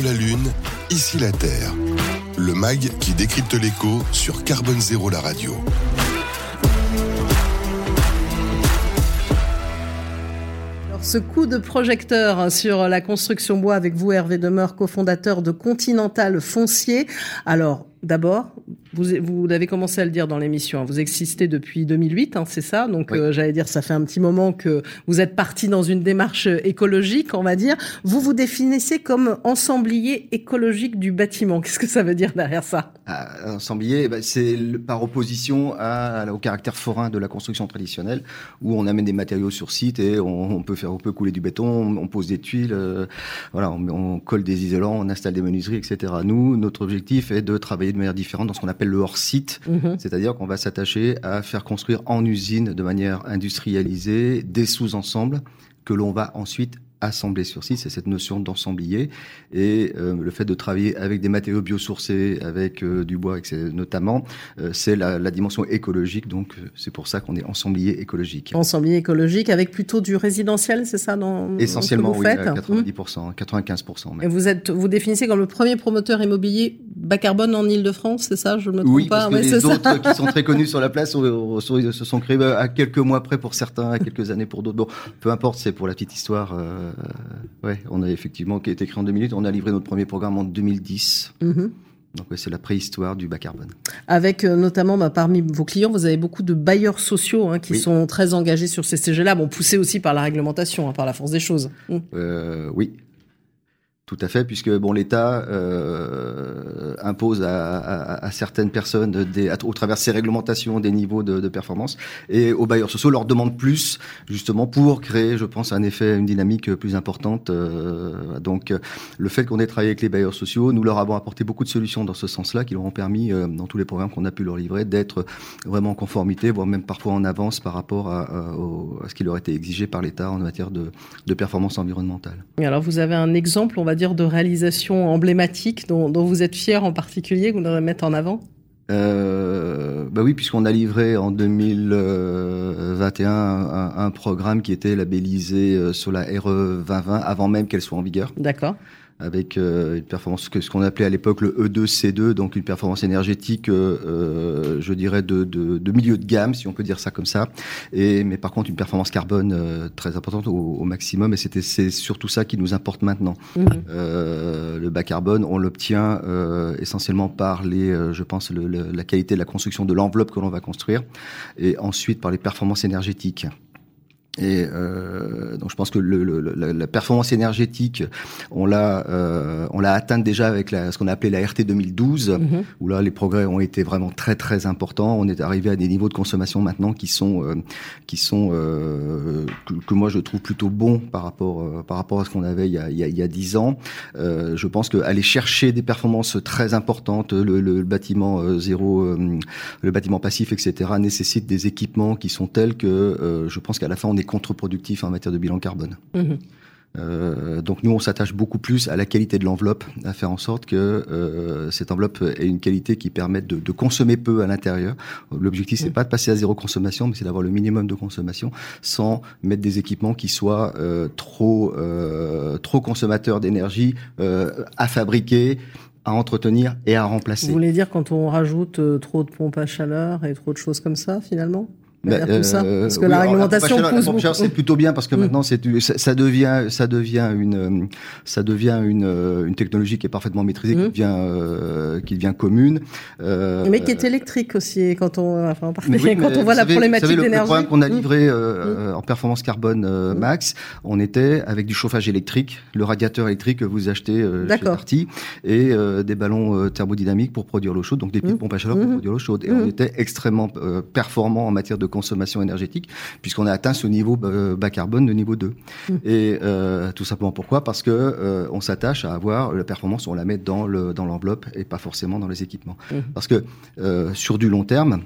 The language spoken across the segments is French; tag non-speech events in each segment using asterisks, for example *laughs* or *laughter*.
La Lune, ici la Terre. Le MAG qui décrypte l'écho sur Carbone Zéro la radio. ce coup de projecteur sur la construction bois avec vous, Hervé Demeure, cofondateur de Continental Foncier. Alors, d'abord, vous, vous avez commencé à le dire dans l'émission, hein, vous existez depuis 2008, hein, c'est ça? Donc euh, j'allais dire, ça fait un petit moment que vous êtes parti dans une démarche écologique, on va dire. Vous vous définissez comme ensemblier écologique du bâtiment. Qu'est-ce que ça veut dire derrière ça? Ah, Ensemblier, bah, c'est par opposition à, au caractère forain de la construction traditionnelle, où on amène des matériaux sur site et on, peut faire, on peut couler du béton, on, pose des tuiles, euh, voilà, on, on colle des isolants, on installe des menuiseries, etc. Nous, notre objectif est de travailler de manière différente dans ce qu'on appelle le hors-site, mhm. c'est-à-dire qu'on va s'attacher à faire construire en usine de manière industrialisée des sous-ensembles que l'on va ensuite assembler sur site, c'est cette notion d'ensemblier et euh, le fait de travailler avec des matériaux biosourcés, avec euh, du bois, notamment, euh, c'est la, la, dimension écologique. Donc c'est pour ça qu'on est ensemblier écologique. Ensemblier écologique avec plutôt du résidentiel, c'est ça dans Essentiellement, vous oui, à 90%, 95%. Même. Et vous êtes, vous définissez comme le premier promoteur immobilier bas carbone en Ile-de-France, c'est ça Je me trompe oui, pas parce que Les autres qui sont très connus sur la *laughs* place se sont créés à quelques mois près pour certains, à quelques années pour d'autres. Bon, peu importe, c'est pour la petite histoire. Euh, ouais, on a effectivement qui a été créé en 2008. On a livré notre premier programme en 2010. Mhm. Donc c'est la préhistoire du bas carbone. Avec euh, notamment bah, parmi vos clients, vous avez beaucoup de bailleurs sociaux hein, qui sont très engagés sur ces sujets-là, bon poussés aussi par la réglementation, hein, par la force des choses. Euh, oui, tout à fait, puisque bon, l'État euh, impose à, certaines personnes, au travers de ses réglementations, des niveaux de, performance, et aux bailleurs sociaux leur demande plus, justement, pour créer, je pense, un effet, une dynamique plus importante. Euh, donc, le fait qu'on ait travaillé avec les bailleurs sociaux, nous leur avons apporté beaucoup de solutions dans ce sens-là, qui leur ont permis, euh, dans tous les programmes qu'on a pu leur livrer, d'être vraiment en conformité, voire même parfois en avance par rapport à, ce qui leur était exigé par l'État en matière de, de performance environnementale. Et alors, vous avez un exemple, on va dire, de réalisation emblématique dont, vous êtes fier en particulier, que vous voudrez mettre en avant? Euh, bah oui, puisqu'on a livré en 2021 un, un, programme qui était labellisé euh, sur la RE 2020 avant même qu'elle soit en vigueur. D'accord avec euh, une performance que ce qu'on appelait à l'époque le E2C2, donc une performance énergétique, euh, euh, je dirais de, de, de, milieu de gamme, si on peut dire ça comme ça. Et mais par contre une performance carbone euh, très importante au, au, maximum. Et c'était c'est surtout ça qui nous importe maintenant. Mmh. le bas carbone, on l'obtient essentiellement par les, je pense, le, la qualité de la construction de l'enveloppe que l'on va construire, et ensuite par les performances énergétiques. Et euh, donc je pense que le, le, la, la, performance énergétique, on l'a euh, on l'a atteinte déjà avec la, ce qu'on a appelé la RT 2012, mm-hmm. où là les progrès ont été vraiment très très importants. On est arrivé à des niveaux de consommation maintenant qui sont euh, qui sont euh, que, que, moi je trouve plutôt bons par rapport euh, par rapport à ce qu'on avait il y a il y a, il y a 10 ans. Euh, je pense qu'aller chercher des performances très importantes, le, le bâtiment zéro, le bâtiment passif, etc., nécessite des équipements qui sont tels que je pense qu'à la fin on est contre-productif en matière de bilan carbone. Mhm. Euh, donc nous, on s'attache beaucoup plus à la qualité de l'enveloppe, à faire en sorte que euh, cette enveloppe ait une qualité qui permette de, de consommer peu à l'intérieur. L'objectif, c'est mhm. pas de passer à zéro consommation, mais c'est d'avoir le minimum de consommation sans mettre des équipements qui soient euh, trop trop consommateurs d'énergie à fabriquer à entretenir et à remplacer. Vous voulez dire quand on rajoute trop de pompes à chaleur et trop de choses comme ça, finalement? Bah, euh, parce que la réglementation pousse c'est plutôt bien parce que mm. maintenant c'est ça, devient ça devient une ça devient une, euh, une technologie qui est parfaitement maîtrisée, qui mm. devient euh, qui devient commune. Euh, mais qui est électrique aussi quand on enfin, *laughs* quand on voit la problématique d'énergie. Le programme qu'on a mm. livré en performance carbone max, on était avec du chauffage électrique, le radiateur électrique que vous achetez chez Parti et des ballons thermodynamiques pour produire l'eau chaude, donc des pompes à chaleur pour produire l'eau chaude. Et on était extrêmement performant en matière de consommation énergétique, puisqu'on a atteint ce niveau euh, bas carbone de niveau 2. Mmh. Et euh, tout simplement pourquoi? Parce que euh, on s'attache à avoir la performance, on la met dans le dans l'enveloppe et pas forcément dans les équipements. Mmh. Parce que euh, sur du long terme,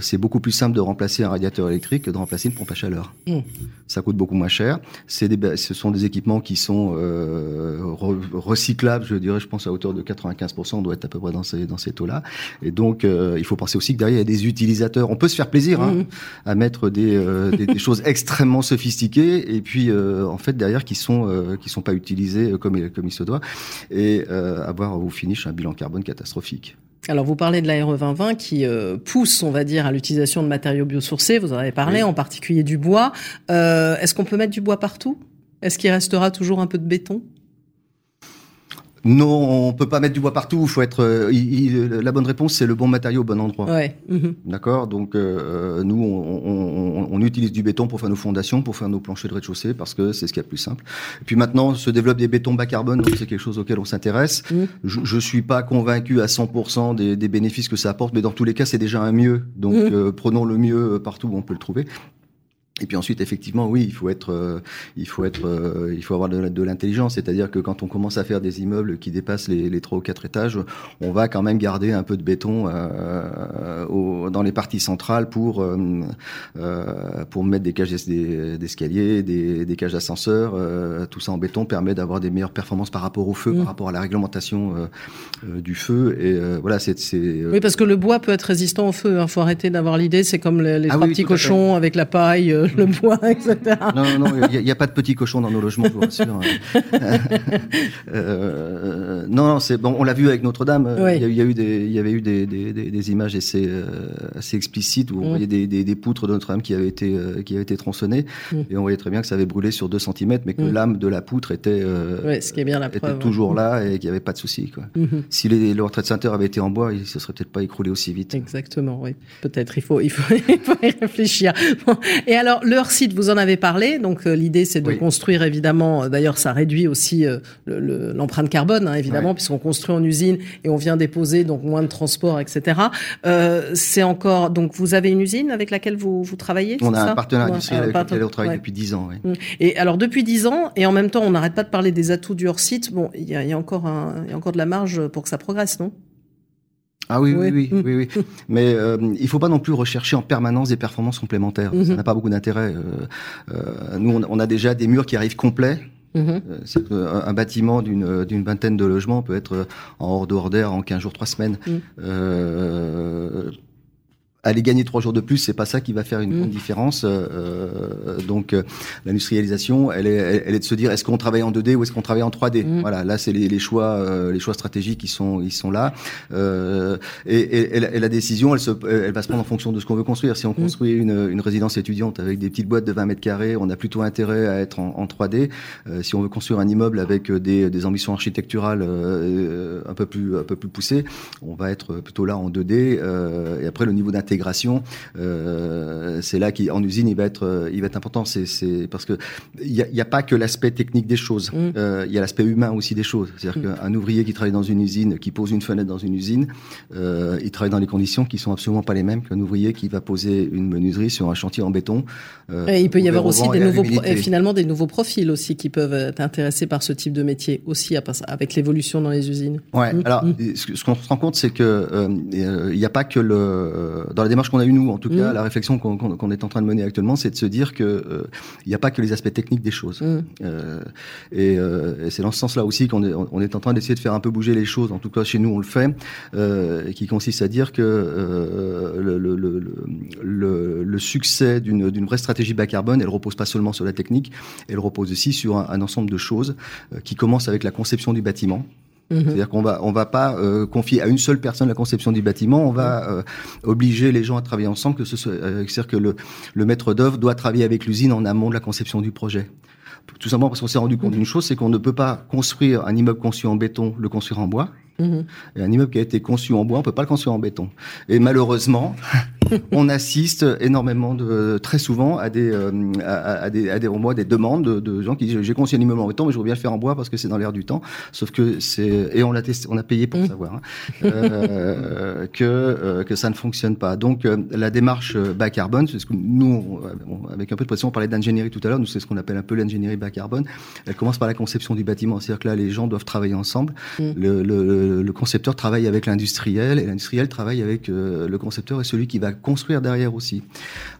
c'est beaucoup plus simple de remplacer un radiateur électrique que de remplacer une pompe à chaleur. Mmh. Ça coûte beaucoup moins cher. C'est des, ce sont des équipements qui sont re, recyclables, je dirais, je pense à hauteur de 95%, on doit être à peu près dans ces dans ces taux-là. Et donc il faut penser aussi que derrière il y a des utilisateurs. On peut se faire plaisir. Hein, à mettre des, des, des, *laughs* choses extrêmement sophistiquées et puis en fait derrière qui sont qui sont pas utilisées comme comme il se doit et avoir au finish un bilan carbone catastrophique. Alors vous parlez de la RE 2020 qui euh, pousse, on va dire, à l'utilisation de matériaux biosourcés. Vous en avez parlé, en particulier du bois. Euh, Est-ce qu'on peut mettre du bois partout? Est-ce qu'il restera toujours un peu de béton? Non, on peut pas mettre du bois partout. Faut être. Euh, la bonne réponse, c'est le bon matériau au bon endroit. Ouais. Mhm. D'accord. Donc euh, nous, on, on, on, utilise du béton pour faire nos fondations, pour faire nos planchers de rez-de-chaussée, parce que c'est ce qui est le plus simple. Et puis maintenant, se développe des bétons bas carbone, donc c'est quelque chose auquel on s'intéresse. Mhm. Je, je suis pas convaincu à 100% des, des, bénéfices que ça apporte, mais dans tous les cas, c'est déjà un mieux. Donc mhm. euh, prenons le mieux partout où on peut le trouver. Et puis ensuite, effectivement, oui, il faut être, euh, il faut être, euh, il faut avoir de, de l'intelligence. C'est-à-dire que quand on commence à faire des immeubles qui dépassent les, les 3 ou quatre étages, on va quand même garder un peu de béton euh, au, dans les parties centrales pour euh, euh, pour mettre des cages d'escalier, des, des, cages d'ascenseur. tout ça en béton permet d'avoir des meilleures performances par rapport au feu, par mmh. rapport à la réglementation du feu. Et voilà, c'est. Oui, parce que le bois peut être résistant au feu. Il hein. faut arrêter d'avoir l'idée. C'est comme les, les ah trois petits cochons avec la paille le bois, *laughs* etc. Non, non, il n'y a, pas de petits cochons dans nos logements, je vous rassure. euh, non, non, c'est bon. On l'a vu avec Notre-Dame. Il, y, a eu des, il y avait eu des, des, des images assez, euh, assez explicites où on mm. voyait des, des, poutres de Notre-Dame qui avaient été, euh, qui avaient été tronçonnées, mm. et on voyait très bien que ça avait brûlé sur 2 cm, mais que mm. l'âme de la poutre était, ce qui est bien la était toujours là et qu'il n'y avait pas de souci. Quoi. -hmm. Si les, le retrait de Saint-Heure avait été en bois, il se serait peut-être pas écroulé aussi vite. Exactement, oui. Peut-être. Il faut, il faut, *laughs* il faut y réfléchir. Bon. Et alors, leur site, vous en avez parlé. Donc euh, l'idée, c'est de construire évidemment. Euh, d'ailleurs, ça réduit aussi euh, l'empreinte carbone, hein, évidemment, puisqu'on construit en usine et on vient déposer donc moins de transport, etc. Euh, c'est encore. Donc vous avez une usine avec laquelle vous, vous travaillez On a un partenaire industriel avec lequel on travaille depuis dix ans. Oui. Mmh. Et alors depuis dix ans, et en même temps, on n'arrête pas de parler des atouts du hors site. Bon, il y a, y a encore un, il y a encore de la marge pour que ça progresse, non? Ah oui, oui, oui, oui, oui. oui. *laughs* Mais euh, il faut pas non plus rechercher en permanence des performances complémentaires. Ça mhm. n'a pas beaucoup d'intérêt. Euh, euh, nous, on, on, a déjà des murs qui arrivent complets. Mhm. Euh, un bâtiment d'une d'une vingtaine de logements peut être en hors d'air en 15 jours, 3 semaines. Euh, aller gagner trois jours de plus, c'est pas ça qui va faire une mmh. grande différence. Euh, donc euh, l'industrialisation, elle est, elle est de se dire est-ce qu'on travaille en 2D ou est-ce qu'on travaille en 3D. Mmh. Voilà, là c'est les, les, choix, euh, les choix stratégiques qui sont, ils sont là. Euh, et, et, et, la, et, la, décision, elle, se, elle va se prendre en fonction de ce qu'on veut construire. Si on mmh. construit une, une, résidence étudiante avec des petites boîtes de 20 mètres carrés, on a plutôt intérêt à être en, en 3D. Euh, si on veut construire un immeuble avec des, des ambitions architecturales un peu plus, un peu plus poussées, on va être plutôt là en 2D. et après le niveau d'intérêt euh, c'est là qu'en usine il va être, euh, il va être important. C'est parce que il y a, pas que l'aspect technique des choses. Mm. Euh, il y a l'aspect humain aussi des choses. C'est-à-dire mm. qu'un ouvrier qui travaille dans une usine, qui pose une fenêtre dans une usine, euh, il travaille dans les conditions qui sont absolument pas les mêmes qu'un ouvrier qui va poser une menuiserie sur un chantier en béton. Et il peut y avoir aussi des nouveaux, finalement des nouveaux profils aussi qui peuvent être intéressés par ce type de métier aussi avec l'évolution dans les usines. Ouais. Mm. Alors ce qu'on se rend compte, c'est que il n'y a pas que le dans la démarche qu'on a eue nous, en tout cas, mmh. la réflexion qu'on qu est en train de mener actuellement, c'est de se dire que euh, il n'y a pas que les aspects techniques des choses. Mmh. Euh, et, euh, et c'est dans ce sens-là aussi qu'on est, on est en train d'essayer de faire un peu bouger les choses. En tout cas, chez nous, on le fait, euh, et qui consiste à dire que euh, le, le, le, le, le succès d'une vraie stratégie bas carbone, elle repose pas seulement sur la technique, elle repose aussi sur un, un ensemble de choses euh, qui commencent avec la conception du bâtiment. Mhm. C'est-à-dire qu'on va on va pas euh, confier à une seule personne la conception du bâtiment, on va euh, obliger les gens à travailler ensemble. Que ce soit, euh, c'est-à-dire que le, le maître d'œuvre doit travailler avec l'usine en amont de la conception du projet. Tout simplement parce qu'on s'est rendu compte d'une chose, c'est qu'on ne peut pas construire un immeuble conçu en béton, le construire en bois. Mmh. Et un immeuble qui a été conçu en bois, on peut pas le construire en béton. Et malheureusement, *laughs* on assiste énormément de, très souvent à des, euh, à, à, des, à des, moins des demandes de, de gens qui disent j'ai conçu un immeuble en béton, mais je veux bien le faire en bois parce que c'est dans l'air du temps. Sauf que c'est et on l'a testé, on a payé pour mmh. savoir hein, euh, *laughs* que euh, que ça ne fonctionne pas. Donc la démarche bas carbone, c'est ce que nous, on, avec un peu de pression, on parlait d'ingénierie tout à l'heure. Nous c'est ce qu'on appelle un peu l'ingénierie bas carbone. Elle commence par la conception du bâtiment, c'est-à-dire que là les gens doivent travailler ensemble. Mmh. Le, le le, concepteur travaille avec l'industriel et l'industriel travaille avec le concepteur et celui qui va construire derrière aussi.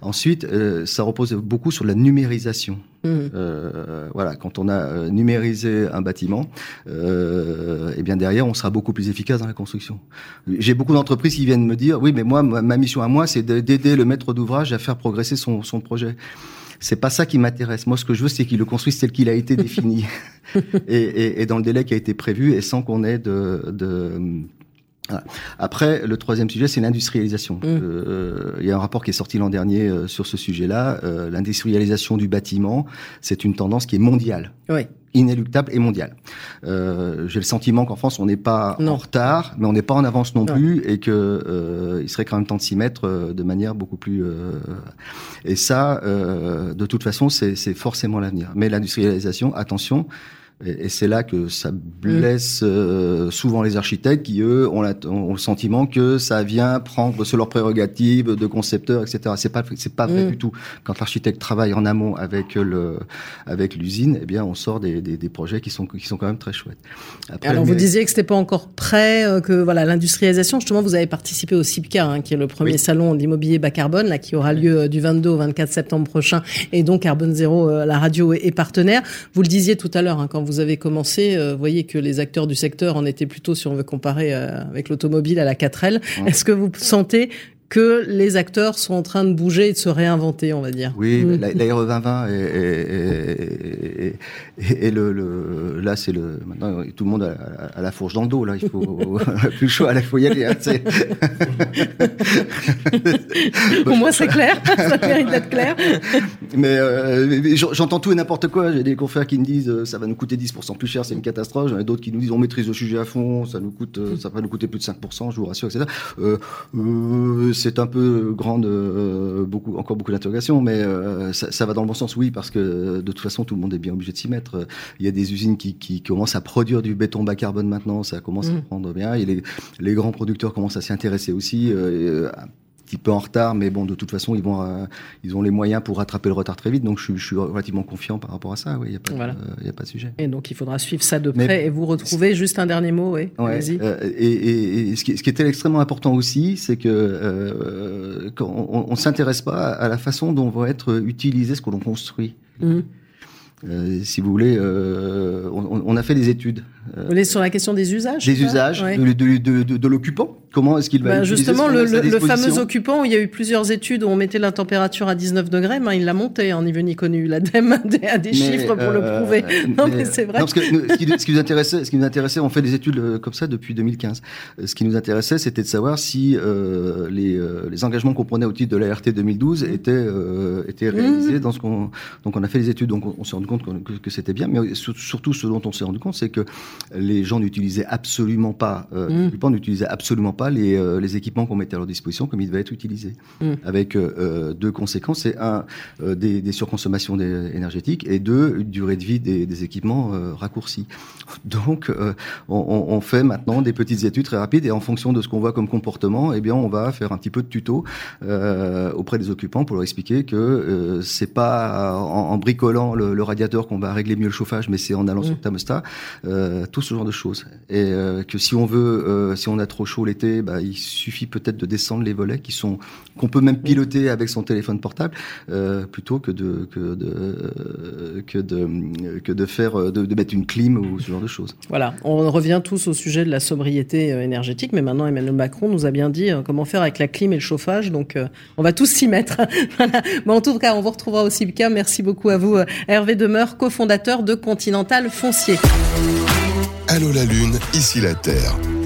Ensuite, ça repose beaucoup sur la numérisation. Mmh. voilà, quand on a numérisé un bâtiment, euh, et bien derrière, on sera beaucoup plus efficace dans la construction. J'ai beaucoup d'entreprises qui viennent me dire, oui, mais moi, ma mission à moi, c'est d'aider le maître d'ouvrage à faire progresser son, son projet. C'est pas ça qui m'intéresse. Moi, ce que je veux, c'est qu'il le construise tel qu'il a été défini *laughs* et, et, et, dans le délai qui a été prévu et sans qu'on ait de, de après, le troisième sujet, c'est l'industrialisation. Mmh. Euh, il y a un rapport qui est sorti l'an dernier euh, sur ce sujet-là. Euh, l'industrialisation du bâtiment, c'est une tendance qui est mondiale. Oui inéluctable et mondiale. Euh, J'ai le sentiment qu'en France, on n'est pas en retard, mais on n'est pas en avance non, plus, et que euh, il serait quand même temps de s'y mettre euh, de manière beaucoup plus. Euh, et ça, de toute façon, c'est forcément l'avenir. Mais l'industrialisation, attention, et, c'est là que ça blesse euh, souvent les architectes qui, eux, ont, ont, le sentiment que ça vient prendre sur leurs prérogatives de concepteurs, etc. C'est pas, c'est pas vrai mm. du tout. Quand l'architecte travaille en amont avec le, avec l'usine, eh bien, on sort des, des, des, projets qui sont, qui sont quand même très chouettes. Après, Alors, vous disiez que c'était pas encore prêt, euh, que voilà, l'industrialisation. Justement, vous avez participé au CIPCA, hein, qui est le premier salon d'immobilier bas carbone, là, qui aura lieu euh, du 22 au 24 septembre prochain, et donc Carbone Zéro, la radio est, partenaire. Vous le disiez tout à l'heure, hein, quand vous vous avez commencé, euh, vous voyez que les acteurs du secteur en étaient plutôt, si on veut comparer euh, avec l'automobile, à la 4L. Est-ce que vous sentez que les acteurs sont en train de bouger et de se réinventer, on va dire. Oui, mm. la, 2020 et, et, le, le, là c'est le maintenant tout le monde a, la fourche dans le dos là, il faut *laughs* plus chaud, il faut y aller. Hein, Pour *laughs* *laughs* moi c'est clair, ça mérite d'être clair. Mais euh, j'entends tout et n'importe quoi. J'ai des confrères qui me disent euh, ça va nous coûter 10% plus cher, c'est une catastrophe. J'en ai d'autres qui nous disent on maîtrise le sujet à fond, ça nous coûte, euh, ça va nous coûter plus de 5%, je vous rassure, etc. Euh, euh, c'est un peu grande, euh, beaucoup, encore beaucoup d'interrogations, mais euh, ça, ça, va dans le bon sens, oui, parce que de toute façon, tout le monde est bien obligé de s'y mettre. Il y a des usines qui, qui, commencent à produire du béton bas carbone maintenant, ça commence à mmh. prendre bien. Et les, les grands producteurs commencent à s'y intéresser aussi. Euh, petit peu en retard, mais bon, de toute façon, ils vont, euh, ils ont les moyens pour rattraper le retard très vite. Donc, je, je suis relativement confiant par rapport à ça. Oui, il n'y a, pas de, y a pas de sujet. Et donc, il faudra suivre ça de près et vous retrouver juste un dernier mot. Oui, ouais, euh, et, et, ce, qui, ce, qui, était extrêmement important aussi, c'est que euh, on, on s'intéresse pas à la façon dont va être utilisé ce que l'on construit. Mmh. Euh, si vous voulez, euh, on, on, a fait des études. Vous voulez sur la question des usages Des usages de, de, de, de l'occupant Comment est-ce qu'il va ben Justement, le, le, fameux occupant, où il y a eu plusieurs études où on mettait la température à 19 degrés, ben, il l'a monté en ni vu ni connu. L'ADEME a *laughs* des chiffres pour le euh, prouver. non, mais, c'est vrai. Non, parce que ce, qui, ce, qui, nous intéressait, ce qui nous intéressait, on fait des études euh, comme ça depuis 2015. Euh, ce qui nous intéressait, c'était de savoir si euh, les, les, engagements qu'on prenait au titre de la RT 2012 étaient, euh, étaient réalisés mmh. dans ce qu'on. Donc, on a fait des études, donc on, s'est rendu compte que, que, c'était bien. Mais surtout, ce dont on s'est rendu compte, c'est que les gens n'utilisaient absolument pas, euh, mmh. n'utilisaient absolument pas les, euh, les équipements qu'on mettait à leur disposition comme ils devaient être utilisés. Mmh. Avec euh, euh, deux conséquences, c'est un, des, des, surconsommations énergétiques et deux, une durée de vie des, des équipements raccourcis. *laughs* Donc, on, on, fait maintenant des petites études très rapides et en fonction de ce qu'on voit comme comportement, eh bien, on va faire un petit peu de tuto auprès des occupants pour leur expliquer que c'est pas en, en bricolant le, le radiateur qu'on va régler mieux le chauffage, mais c'est en allant mmh. sur le thermostat, tout ce genre de choses. Et que si on veut, si on a trop chaud l'été, bah, il suffit peut-être de descendre les volets qui sont qu'on peut même piloter avec son téléphone portable euh, plutôt que de que de que de que de faire de, de, mettre une clim ou ce genre de choses. Voilà, on revient tous au sujet de la sobriété euh, énergétique, mais maintenant Emmanuel Macron nous a bien dit euh, comment faire avec la clim et le chauffage, donc on va tous s'y mettre. *laughs* voilà. Mais en tout cas, on vous retrouvera aussi le cas. Merci beaucoup à vous, Hervé Demeur, cofondateur de Continental Foncier. Allô la Lune, ici la Terre.